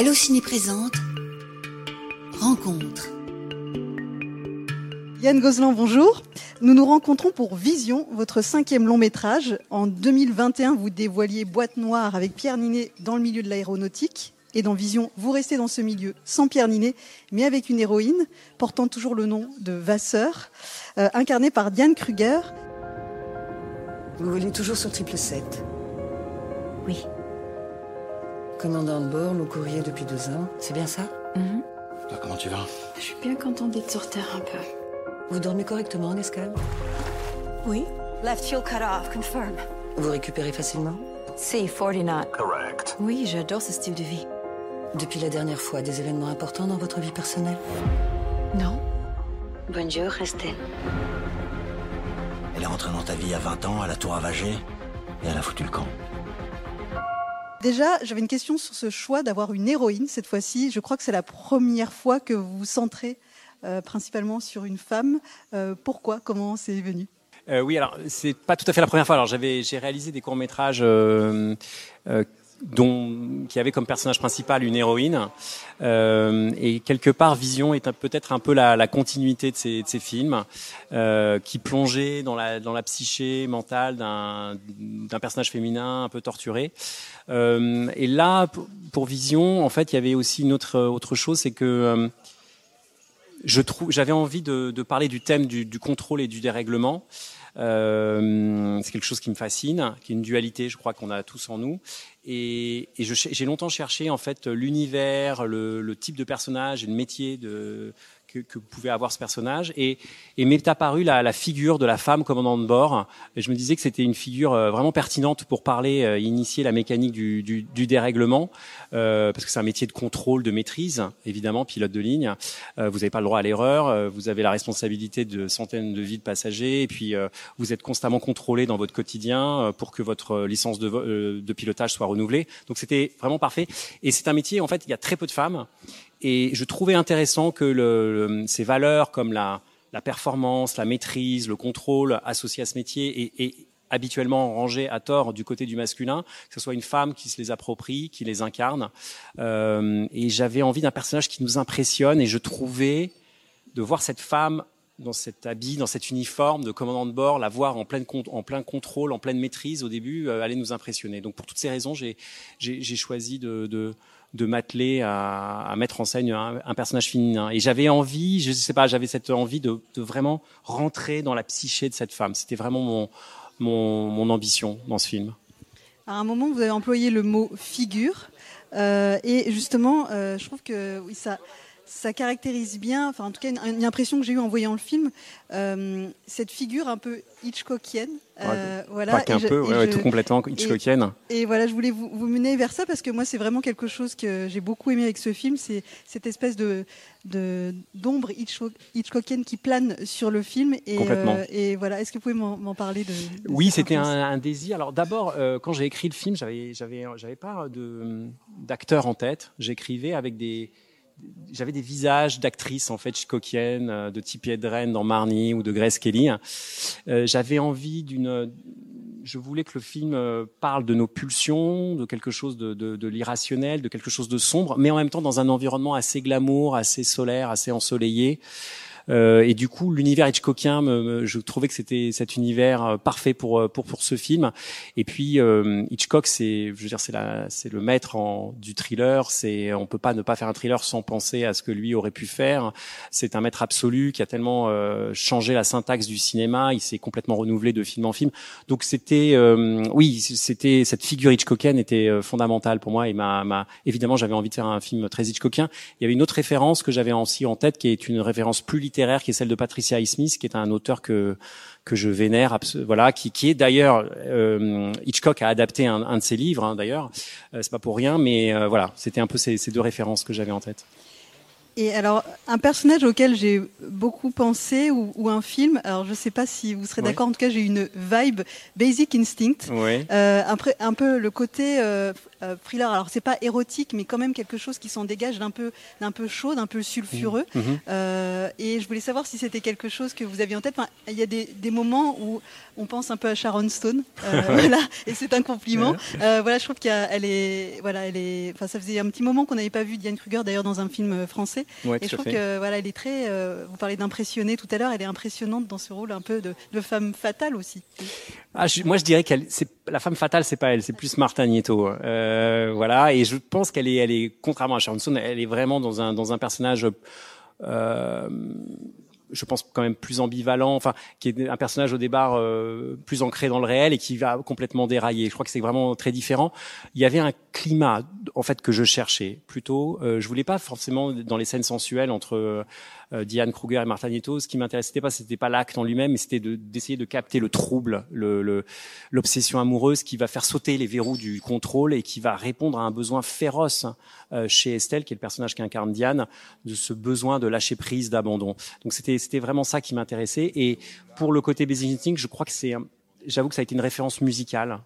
Allociné présente Rencontre. Yann Gozlan, bonjour. Nous nous rencontrons pour Vision, votre cinquième long métrage. En 2021, vous dévoiliez Boîte Noire avec Pierre Ninet dans le milieu de l'aéronautique. Et dans Vision, vous restez dans ce milieu sans Pierre Ninet, mais avec une héroïne portant toujours le nom de Vasseur, euh, incarnée par Diane Kruger. Vous volez toujours sur triple 7 Oui. Commandant de bord, long courrier depuis deux ans, c'est bien ça? Mhm. Toi, comment tu vas? Je suis bien contente d'être sur Terre un peu. Vous dormez correctement en escale? Oui. Left fuel cut off, confirm. Vous récupérez facilement? C49. Correct. Oui, j'adore ce style de vie. Depuis la dernière fois, des événements importants dans votre vie personnelle? Non Bonjour, Estelle. Elle est rentrée dans ta vie à 20 ans, à la tour Avagé, et elle a foutu le camp. Déjà, j'avais une question sur ce choix d'avoir une héroïne cette fois-ci. Je crois que c'est la première fois que vous vous centrez euh, principalement sur une femme. Euh, pourquoi? Comment c'est venu? Euh, oui, alors c'est pas tout à fait la première fois. Alors j'avais, j'ai réalisé des courts métrages dont qui avaient comme personnage principal une héroïne, Euh, et quelque part Vision est peut-être un peu la, la continuité de ces, de ces films euh, qui plongeaient dans la dans la psyché mentale d'un personnage féminin un peu torturé. Euh, et là, pour, Vision, en fait, il y avait aussi une autre autre chose, c'est que euh, je j'avais envie de, de parler du thème du, du contrôle et du dérèglement. Euh, c'est quelque chose qui me fascine, qui est une dualité, je crois qu'on a tous en nous. Et, et j'ai longtemps cherché en fait l'univers, le, le type de personnage et le métier de, que, que pouvait avoir ce personnage. Et, et m'est apparue la, la figure de la femme commandant de bord. Et je me disais que c'était une figure euh, vraiment pertinente pour parler, euh, initier la mécanique du, du, du dérèglement, euh, parce que c'est un métier de contrôle, de maîtrise, évidemment, pilote de ligne. Euh, vous n'avez pas le droit à l'erreur, euh, vous avez la responsabilité de centaines de vies de passagers, et puis euh, vous êtes constamment contrôlé dans votre quotidien pour que votre licence de, de pilotage soit renouvelée. Donc c'était vraiment parfait. Et c'est un métier, en fait, il y a très peu de femmes. Et je trouvais intéressant que le, le- ces valeurs comme la, la performance, la maîtrise, le contrôle associés à ce métier et, habituellement rangés à tort du côté du masculin, que ce soit une femme qui se les approprie, qui les incarne. Euh, et j'avais envie d'un personnage qui nous impressionne et je trouvais de voir cette femme dans cet habit, dans cet uniforme de commandant de bord, la voir en, en plein contrôle, en pleine maîtrise au début, euh, nous impressionner. Donc pour toutes ces raisons, j'ai choisi de, de, de m'atteler à, à mettre en scène un, un personnage féminin. Et j'avais envie, je sais pas, j'avais cette envie de, de vraiment rentrer dans la psyché de cette femme. C'était vraiment mon, mon, mon ambition dans ce film. À un moment, vous avez employé le mot figure. Euh, et justement, euh, je trouve que oui, ça, ça caractérise bien, enfin en tout cas une, une impression que j'ai eue en voyant le film, euh, cette figure un peu Hitchcockienne. Euh, voilà. Pas qu'un peu, ouais, tout complètement Hitchcockienne. Et voilà, je voulais vous, vous mener vers ça parce que moi, c'est vraiment quelque chose que j'ai beaucoup aimé avec ce film, c'est cette espèce de d'ombre Hitchcock, Hitchcockienne qui plane sur le film. Et, Complètement. euh, et voilà, est-ce que vous pouvez m'en parler de, de Oui, c'était un, désir. Alors d'abord, euh, quand j'ai écrit le film, j'avais, j'avais, j'avais pas de d'acteurs en tête. J'écrivais avec des, j'avais des visages d'actrices en fait Hitchcockiennes, euh, de Tippi Hedren dans Marnie ou de Grace Kelly. Euh, j'avais envie d'une, je voulais que le film euh, parle de nos pulsions, de quelque chose de, de, de l'irrationnel, de quelque chose de sombre, mais en même temps dans un environnement assez glamour, assez solaire, assez ensoleillé. Euh, et du coup, l'univers Hitchcockien, me, je trouvais que c'était cet univers euh, parfait pour euh, pour pour ce film. Et puis euh, Hitchcock, c'est, je veux dire, c'est la, c'est le maître en, du thriller. C'est, on peut pas ne pas faire un thriller sans penser à ce que lui aurait pu faire. C'est un maître absolu qui a tellement euh, changé la syntaxe du cinéma. Il s'est complètement renouvelé de film en film. Donc c'était, euh, oui, c'était cette figure Hitchcockienne était fondamentale pour moi. Et m'a, m'a- évidemment, j'avais envie de faire un film très Hitchcockien. Il y avait une autre référence que j'avais aussi en tête, qui est une référence plus littéraire, qui est celle de Patricia Highsmith, qui est un auteur que que je vénère, voilà, qui, qui est d'ailleurs euh, Hitchcock a adapté un, un de ses livres, hein, d'ailleurs, Euh, c'est pas pour rien, mais euh, voilà, c'était un peu ces, ces deux références que j'avais en tête. Et alors, un personnage auquel j'ai beaucoup pensé ou, ou, un film, alors je ne sais pas si vous serez d'accord, en tout cas j'ai une vibe Basic Instinct, Oui. euh, un, peu- un peu le côté euh, euh, thriller, alors c'est pas érotique, mais quand même quelque chose qui s'en dégage d'un peu, d'un peu chaud, d'un peu sulfureux. Mhm. Euh, et je voulais savoir si c'était quelque chose que vous aviez en tête. Enfin, il y a des, des moments où on pense un peu à Sharon Stone, voilà, et c'est un compliment. Voilà, je trouve qu'elle est, voilà, elle est. Enfin, ça faisait un petit moment qu'on n'avait pas vu Diane Kruger d'ailleurs dans un film euh, français. Ouais, Et je trouve que voilà, elle est très. euh, vous parlez d'impressionner tout à l'heure, elle est impressionnante dans ce rôle un peu de, de femme fatale aussi. Ah, je- moi, je dirais qu'elle, c'est la femme fatale, c'est pas elle, c'est plus Martha Nieto. Euh, voilà, et je pense qu'elle est, elle est, contrairement à Sharon Stone, elle est vraiment dans un dans un personnage. Euh, je pense quand même plus ambivalent, enfin qui est un personnage au départ euh, plus ancré dans le réel et qui va complètement dérailler. Je crois que c'est vraiment très différent. Il y avait un climat en fait que je cherchais plutôt. Euh, je voulais pas forcément dans les scènes sensuelles entre euh, Diane Kruger et Martha Nieto. Ce qui m'intéressait pas, c'était pas l'acte en lui-même, mais c'était de- d'essayer de, capter le trouble, le- le- l'obsession amoureuse qui va faire sauter les verrous du contrôle et qui va répondre à un besoin féroce euh, chez Estelle, qui est le personnage qu'incarne Diane, de ce besoin de lâcher prise, d'abandon. Donc c'était vraiment ça qui m'intéressait. Et pour le côté Basic je crois que c'est, j'avoue que ça a été une référence musicale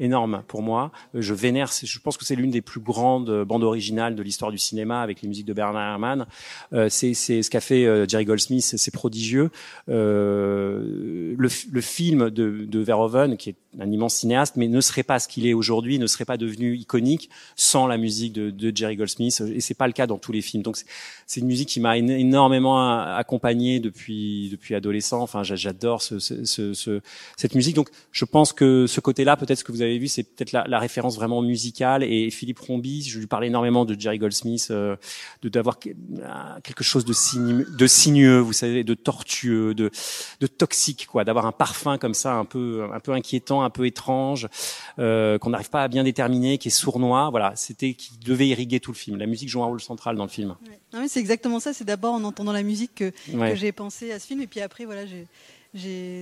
énorme pour moi. Je vénère, je pense que c'est l'une des plus grandes euh, bandes originales de l'histoire du cinéma avec les musiques de Bernard Herrmann. Euh, c'est ce qu'a fait euh, Jerry Goldsmith, c'est- prodigieux. Le, film de, Verhoeven, qui est un immense cinéaste, mais ne serait pas ce qu'il est aujourd'hui, ne serait pas devenu iconique sans la musique de, Jerry Goldsmith. Et c'est pas le cas dans tous les films. Donc c'est- une musique qui m'a éno- énormément accompagné depuis adolescent. Enfin, j'a- j'adore ce, ce, ce- ce- cette musique. Donc, je pense que ce côté-là, peut-être que vous avez vu, c'est peut-être la, la référence vraiment musicale. Et Philippe Rombi, je lui parlais énormément de Jerry Goldsmith, euh, de d'avoir euh, quelque chose de, signe, de sinueux, vous savez, de tortueux, de, de toxique, quoi, d'avoir un parfum comme ça, un peu un peu inquiétant, un peu étrange, euh, qu'on n'arrive pas à bien déterminer, qui est sournois. Voilà, c'était qui devait irriguer tout le film. La musique joue un rôle central dans le film. Non, mais c'est exactement ça. C'est d'abord en entendant la musique que, Ouais. que j'ai pensé à ce film, et puis après, voilà, j'ai.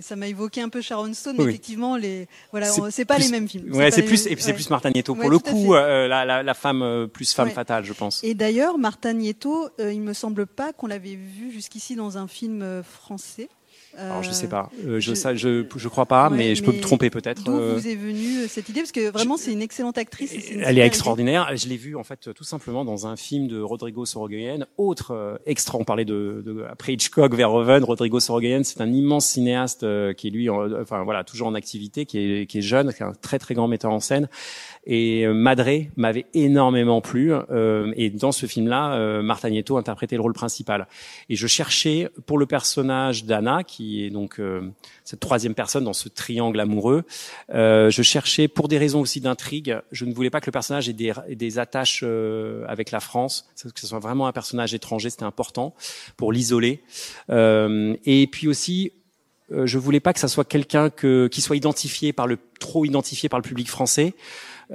Ça m'a évoqué un peu Sharon Stone, mais oui. effectivement, les, voilà, C'est pas plus- les mêmes films. Ouais, c'est plus et puis c'est ouais. plus Martha Nieto. Ouais, Pour le coup, euh, la, la, la femme euh, plus femme Ouais. fatale, je pense. Et d'ailleurs, Martha Nieto, euh, il me semble pas qu'on l'avait vu jusqu'ici dans un film euh, français. Alors je Euh, sais pas, Euh, je, je- ça, je je crois pas, ouais, mais je peux me tromper peut-être. D'où Euh, vous est venue euh, cette idée? Parce que vraiment, c'est une excellente actrice. une Elle est idée. extraordinaire. Je l'ai vue en fait tout simplement dans un film de Rodrigo Sorogoyen. Autre euh, extra, on parlait de, de après Hitchcock, Verhoeven, Rodrigo Sorogoyen. C'est un immense cinéaste euh, qui est lui, en- enfin voilà, toujours en activité, qui est, qui est jeune, qui est un très très grand metteur en scène. Et euh, Madré m'avait énormément plu. euh, et dans ce film-là, euh, Martha Nieto interprétait le rôle principal. Et je cherchais pour le personnage d'Anna, qui est donc euh, cette troisième personne dans ce triangle amoureux, euh, je cherchais, pour des raisons aussi d'intrigue, je ne voulais pas que le personnage ait des, des attaches euh, avec la France, que ce soit vraiment un personnage étranger, c'était important pour l'isoler. Et puis aussi, je voulais pas que ça soit quelqu'un que, qui soit identifié par le trop identifié par le public français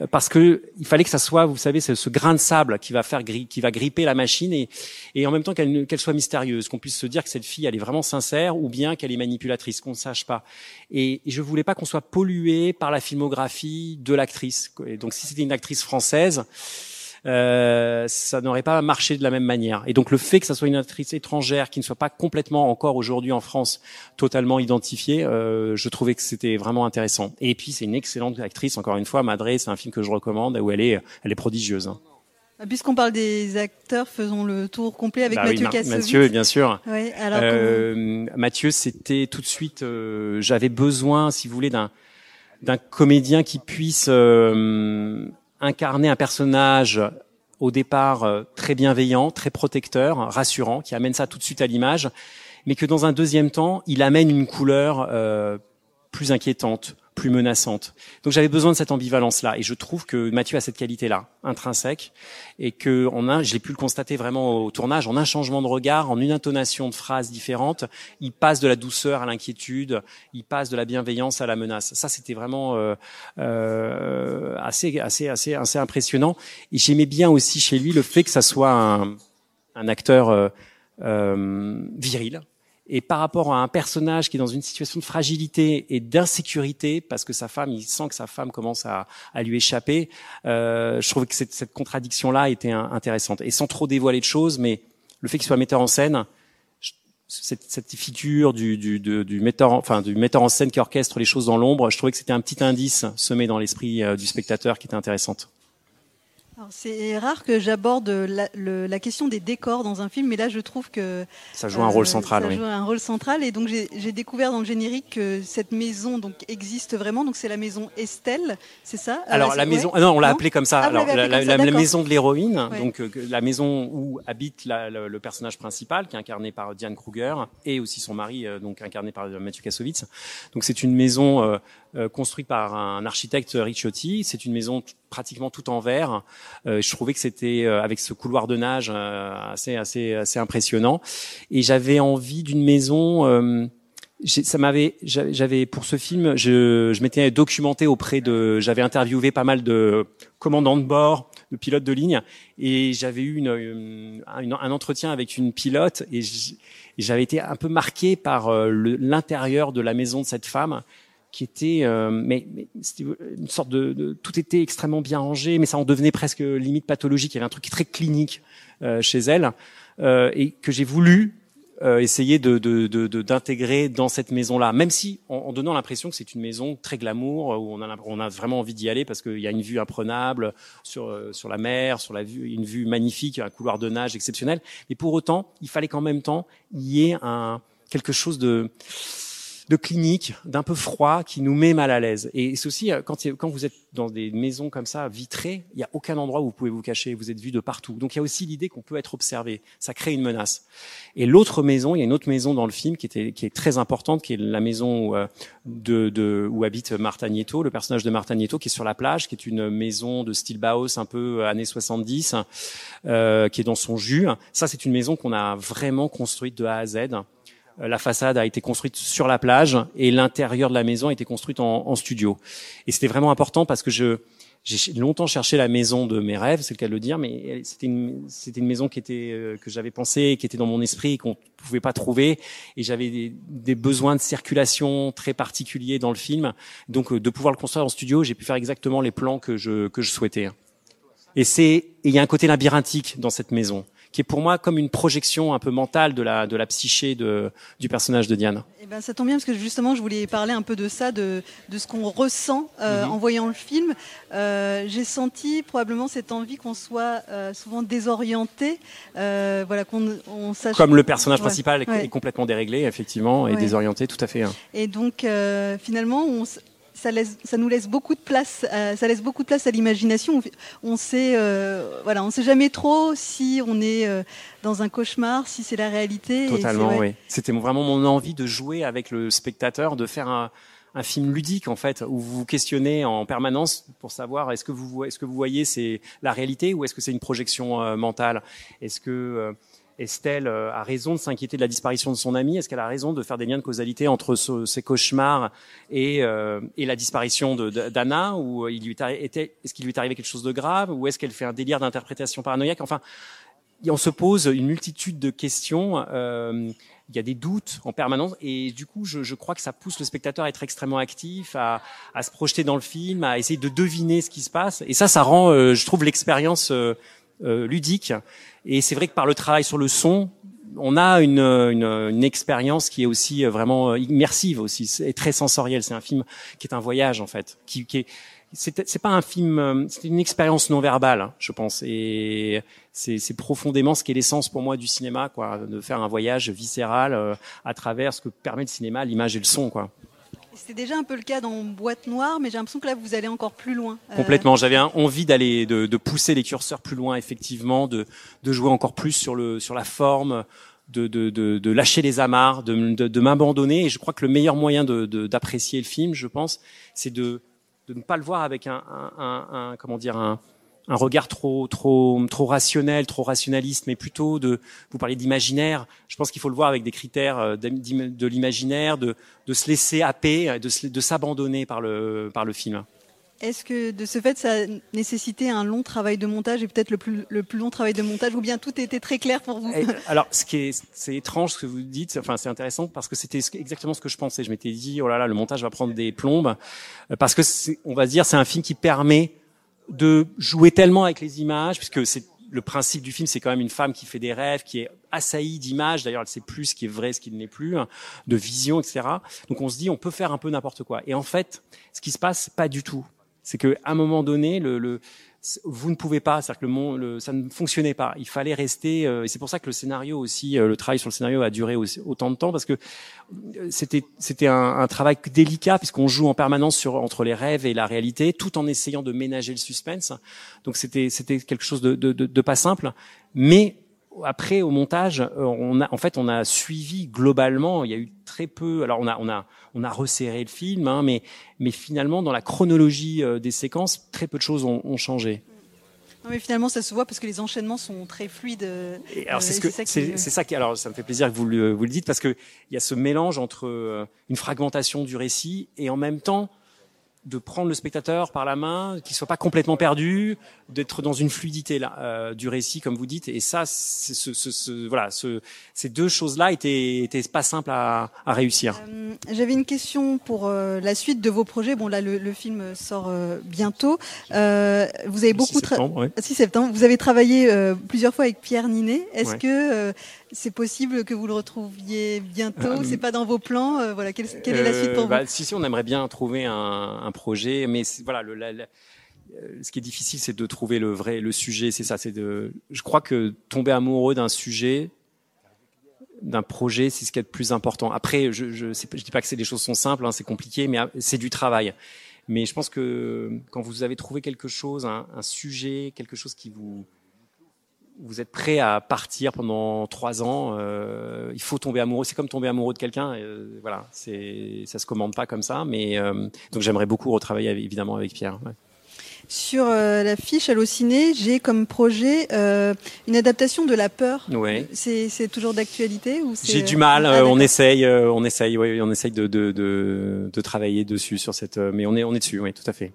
parce que il fallait que ça soit, vous savez, ce grain de sable qui va faire qui va gripper la machine et, et en même temps qu'elle qu'elle soit mystérieuse, qu'on puisse se dire que cette fille elle est vraiment sincère ou bien qu'elle est manipulatrice, qu'on ne sache pas. Et, et je voulais pas qu'on soit pollué par la filmographie de l'actrice. Donc si c'était une actrice française, euh, ça n'aurait pas marché de la même manière. Et donc le fait que ça soit une actrice étrangère qui ne soit pas complètement encore aujourd'hui en France totalement identifiée, euh, je trouvais que c'était vraiment intéressant. Et puis c'est une excellente actrice, encore une fois, Madré, c'est un film que je recommande où elle est, elle est prodigieuse. hein. Ah, Puisqu'on parle des acteurs, faisons le tour complet avec Bah oui, Mathieu Kassovitz. Mathieu, bien sûr. Ouais, alors comment- Euh, Mathieu, c'était tout de suite. euh, J'avais besoin, si vous voulez, d'un d'un comédien qui puisse euh, incarner un personnage au départ euh, très bienveillant, très protecteur, rassurant, qui amène ça tout de suite à l'image, mais que dans un deuxième temps, il amène une couleur euh, plus inquiétante, plus menaçante. Donc j'avais besoin de cette ambivalence-là, et je trouve que Mathieu a cette qualité-là, intrinsèque, et que en un, je l'ai pu le constater vraiment au tournage, en un changement de regard, en une intonation de phrases différentes, il passe de la douceur à l'inquiétude, il passe de la bienveillance à la menace. Ça, c'était vraiment euh, euh, assez, assez, assez, assez impressionnant. Et j'aimais bien aussi chez lui le fait que ça soit un, un acteur euh, euh, viril. Et par rapport à un personnage qui est dans une situation de fragilité et d'insécurité, parce que sa femme, il sent que sa femme commence à, à lui échapper, euh, je trouvais que cette, cette contradiction-là était intéressante. Et sans trop dévoiler de choses, mais le fait qu'il soit metteur en scène, cette, cette figure du, du, du, metteur, enfin du metteur en scène qui orchestre les choses dans l'ombre, je trouvais que c'était un petit indice semé dans l'esprit du spectateur qui était intéressante. C'est rare que j'aborde la, la, question des décors dans un film, mais là je trouve que ça joue un rôle central. Ça oui. joue un rôle central, et donc j'ai découvert dans le générique que cette maison donc existe vraiment. Donc c'est la maison Estelle, c'est ça? Alors la maison, ouais. non, on l'a appelée comme ça. Ah, Alors la, comme ça, la, la maison de l'héroïne, Ouais. donc euh, la maison où habite la- le, le personnage principal, qui est incarné par Diane Kruger, et aussi son mari, euh, donc incarné par Mathieu Kassovitz. Donc c'est une maison euh, construite par un architecte Ricciotti. C'est une maison pratiquement tout en verre. Euh, je trouvais que c'était euh, avec ce couloir de nage assez assez assez impressionnant. Et j'avais envie d'une maison. ça m'avait, j'avais pour ce film, je, je m'étais documenté auprès de, j'avais interviewé pas mal de commandants de bord, de pilotes de ligne, et j'avais eu une, une- un, entretien avec une pilote, et j'avais été un peu marqué par l'intérieur de la maison de cette femme, qui était, euh, mais, mais c'était une sorte de, de- tout était extrêmement bien rangé, mais ça en devenait presque limite pathologique. Il y avait un truc très clinique euh, chez elle, euh, et que j'ai voulu euh, essayer de d'intégrer dans cette maison-là, même si en, en donnant l'impression que c'est une maison très glamour où on a on a vraiment envie d'y aller parce qu'il y a une vue imprenable sur euh, sur la mer, sur la vue une vue magnifique, un couloir de nage exceptionnel. Mais pour autant, il fallait qu'en même temps il y ait un quelque chose de de clinique, d'un peu froid, qui nous met mal à l'aise. Et aussi euh, quand, quand vous êtes dans des maisons comme ça, vitrées, il n'y a aucun endroit où vous pouvez vous cacher. Vous êtes vu de partout. Donc il y a aussi l'idée qu'on peut être observé. Ça crée une menace. Et l'autre maison, il y a une autre maison dans le film qui est très importante, qui est la maison où, euh, de, habite Marta Nieto, le personnage de Marta Nieto, qui est sur la plage, qui est une maison de style Bauhaus un peu euh, années 70, euh, qui est dans son jus. Ça, c'est une maison qu'on a vraiment construite de A à Z. Euh, La façade a été construite sur la plage et l'intérieur de la maison a été construite en, studio. Et c'était vraiment important parce que je j'ai longtemps cherché la maison de mes rêves, c'est le cas de le dire, mais elle- c'était une c'était une maison qui était euh, que j'avais pensé, qui était dans mon esprit, qu'on pouvait pas trouver, et j'avais des, des besoins de circulation très particuliers dans le film. Donc euh, de pouvoir le construire en studio, j'ai pu faire exactement les plans que je que je souhaitais. Et c'est il y a un côté labyrinthique dans cette maison qui est pour moi comme une projection un peu mentale de la de la psyché de du personnage de Diane. Eh ben, ça tombe bien parce que justement, je voulais parler un peu de ça, de, de ce qu'on ressent euh, Mhm. en voyant le film. Euh, J'ai senti probablement cette envie qu'on soit euh, souvent désorienté, voilà, qu'on on sache. Comme le personnage Ouais, principal est- ouais. est complètement déréglé effectivement et Ouais. désorienté tout à fait. hein. Et donc, finalement, on, ça, laisse, ça nous laisse beaucoup de place. euh, ça laisse beaucoup de place à l'imagination. On, on sait, euh, voilà, on sait jamais trop si on est euh, dans un cauchemar, si c'est la réalité. Totalement, ouais. oui. C'était vraiment mon envie de jouer avec le spectateur, de faire un, un film ludique en fait, où vous vous questionnez en permanence pour savoir est-ce que vous est-ce que vous voyez c'est la réalité ou est-ce que c'est une projection euh, mentale? Est-ce que euh, Estelle euh, a raison de s'inquiéter de la disparition de son ami Est-ce qu'elle a raison de faire des liens de causalité entre ce- ces cauchemars et, euh, et la disparition d'Anna Ou était, est-ce qu'il lui est arrivé quelque chose de grave Ou est-ce qu'elle fait un délire d'interprétation paranoïaque? Enfin, on se pose une multitude de questions. euh, il y a des doutes en permanence et du coup, je, je crois que ça pousse le spectateur à être extrêmement actif, à, à se projeter dans le film, à essayer de deviner ce qui se passe. Et ça, ça rend, euh, je trouve, l'expérience euh, euh, ludique. Et c'est vrai que par le travail sur le son, on a une, une, une expérience qui est aussi euh, vraiment euh, immersive aussi, et très sensorielle. C'est un film qui est un voyage en fait, qui, qui est c'est pas un film, euh, c'est une expérience non verbale, hein, je pense, et c'est profondément ce qui est l'essence pour moi du cinéma, quoi, de faire un voyage viscéral euh, à travers ce que permet le cinéma, l'image et le son, quoi. C'était déjà un peu le cas dans Boîte Noire, mais j'ai l'impression que là, vous allez encore plus loin. Euh, Complètement. J'avais envie d'aller, de, de pousser les curseurs plus loin, effectivement, de, de jouer encore plus sur le, sur la forme, de, de, de, de lâcher les amarres, de, de, m'abandonner. Et je crois que le meilleur moyen de, d'apprécier le film, je pense, c'est de, de ne pas le voir avec un, un- un- comment dire, un, un regard trop, trop, trop rationnel, trop rationaliste, mais plutôt de, vous parlez d'imaginaire. Je pense qu'il faut le voir avec des critères euh, de l'imaginaire, de, de se laisser happer, de, de s'abandonner par le, par le film. Est-ce que de ce fait, ça a nécessité un long travail de montage et peut-être le plus, le plus long travail de montage, ou bien tout était très clair pour vous alors, ce qui est, c'est étrange ce que vous dites. Enfin, c'est intéressant parce que c'était exactement ce que je pensais. Je m'étais dit, oh là là, le montage va prendre des plombes parce que on va se dire, c'est un film qui permet de jouer tellement avec les images, puisque c'est le principe du film, c'est quand même une femme qui fait des rêves, qui est assaillie d'images. D'ailleurs, elle sait plus ce qui est vrai, ce qui ne l'est plus, hein, de vision, etc. Donc, on se dit, on peut faire un peu n'importe quoi. Et en fait, ce qui se passe, pas du tout. C'est qu'à un moment donné, le, le vous ne pouvez pas, c'est-à-dire que le, le, ça ne fonctionnait pas. Il fallait rester, euh, et c'est pour ça que le scénario aussi, euh, le travail sur le scénario a duré aussi, autant de temps parce que euh, c'était c'était un, un, travail délicat puisqu'on joue en permanence sur entre les rêves et la réalité, tout en essayant de ménager le suspense. Donc c'était c'était quelque chose de, de, de, de pas simple, mais après au montage, on a en fait on a suivi globalement. Il y a eu très peu. Alors on a on a on a resserré le film, hein, mais, mais finalement, dans la chronologie euh, des séquences, très peu de choses ont, ont changé. Non, mais finalement, ça se voit parce que les enchaînements sont très fluides. Et alors, c'est ce que c'est ça qui. Alors, ça me fait plaisir que vous le, vous le dites parce que il y a ce mélange entre euh, une fragmentation du récit et en même temps de prendre le spectateur par la main, qu'il soit pas complètement perdu, d'être dans une fluidité là euh, du récit, comme vous dites. Et ça, ce, ce, ce, voilà, ce, ces deux choses-là étaient, étaient pas simples à, à réussir. Euh, J'avais une question pour euh, la suite de vos projets. Bon, là, le, le film sort euh, bientôt. Euh, vous avez beaucoup 6 septembre, ouais. 6 septembre. Vous avez travaillé plusieurs fois avec Pierre Ninet. Est-ce ouais. que c'est possible que vous le retrouviez bientôt C'est pas dans vos plans Voilà, quelle, quelle est la suite pour bah, vous Si, si, on aimerait bien trouver un, un projet, mais voilà, le, la, la, ce qui est difficile, c'est de trouver le vrai, le sujet. C'est ça. C'est de. Je crois que tomber amoureux d'un sujet, d'un projet, c'est ce qui est le plus important. Après, je je, je dis pas que c'est des choses sont simples, hein, c'est compliqué, mais c'est du travail. Mais je pense que quand vous avez trouvé quelque chose, un, un sujet, quelque chose qui vous vous êtes prêt à partir pendant trois ans, euh, il faut tomber amoureux. C'est comme tomber amoureux de quelqu'un. Euh, voilà, c'est ça se commande pas comme ça. Mais euh, donc j'aimerais beaucoup retravailler évidemment avec Pierre. Ouais. Sur euh, la fiche Allociné, j'ai comme projet euh, une adaptation de La Peur. Ouais. C'est, c'est toujours d'actualité ou J'ai du mal. Ah, on essaye, on essaye, oui, on essaye de, de, de, de, travailler dessus sur cette. Mais on est, on est dessus, oui, tout à fait.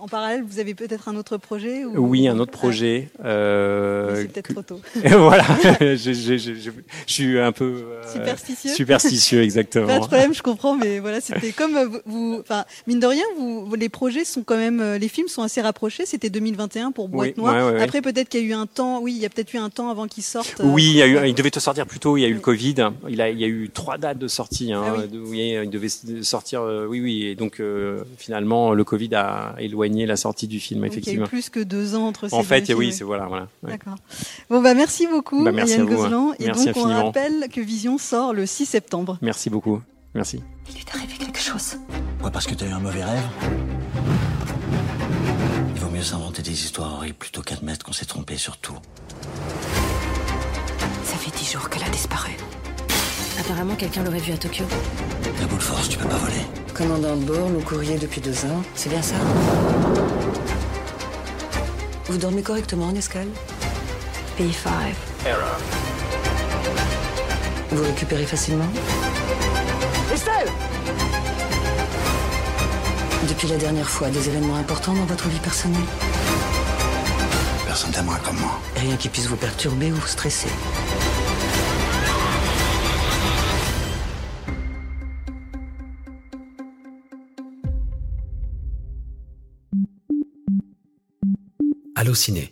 En parallèle, vous avez peut-être un autre projet ou... Oui, un autre projet. Euh, c'est peut-être que... trop tôt. voilà, je, je, je, je, suis un peu euh, superstitieux. Superstitieux, exactement. Pas de problème, je comprends, mais voilà, c'était comme vous. Enfin, mine de rien, vous, les projets sont quand même, les films sont assez rapprochés. C'était 2021 pour Boîte oui, Noire. Ouais, ouais, Après, peut-être qu'il y a eu un temps. Oui, il y a peut-être eu un temps avant qu'ils sortent. Oui, il, y a eu, il devait te sortir plus tôt. Il y a eu le Covid. Il, a, il y a eu trois dates de sortie. Hein, ah oui. oui, il devait sortir. oui, oui. Et donc, euh, finalement, le Covid a éloigné la sortie du film. Donc effectivement. Il y a eu plus que deux ans entre ces En fait, deux oui, c'est voilà, voilà. Ouais. D'accord. Bon bah merci beaucoup, bah, merci à vous, hein. Et merci donc on rappelle que Vision sort le 6 septembre. Merci beaucoup. Merci. Il lui est arrivé quelque chose. Quoi, parce que t'as eu un mauvais rêve Il vaut mieux s'inventer des histoires horribles plutôt qu'admettre qu'on s'est trompé sur tout. Ça fait dix jours qu'elle a disparu. Apparemment, quelqu'un l'aurait vue à Tokyo. La boule force, tu peux pas voler. Commandant de bord, nous courrier depuis deux ans. C'est bien ça Vous dormez correctement en escale? B5. Error. Vous récupérez facilement? Estelle Depuis la dernière fois, des événements importants dans votre vie personnelle Personne t'aimera comme moi. Rien qui puisse vous perturber ou stresser. Allociné,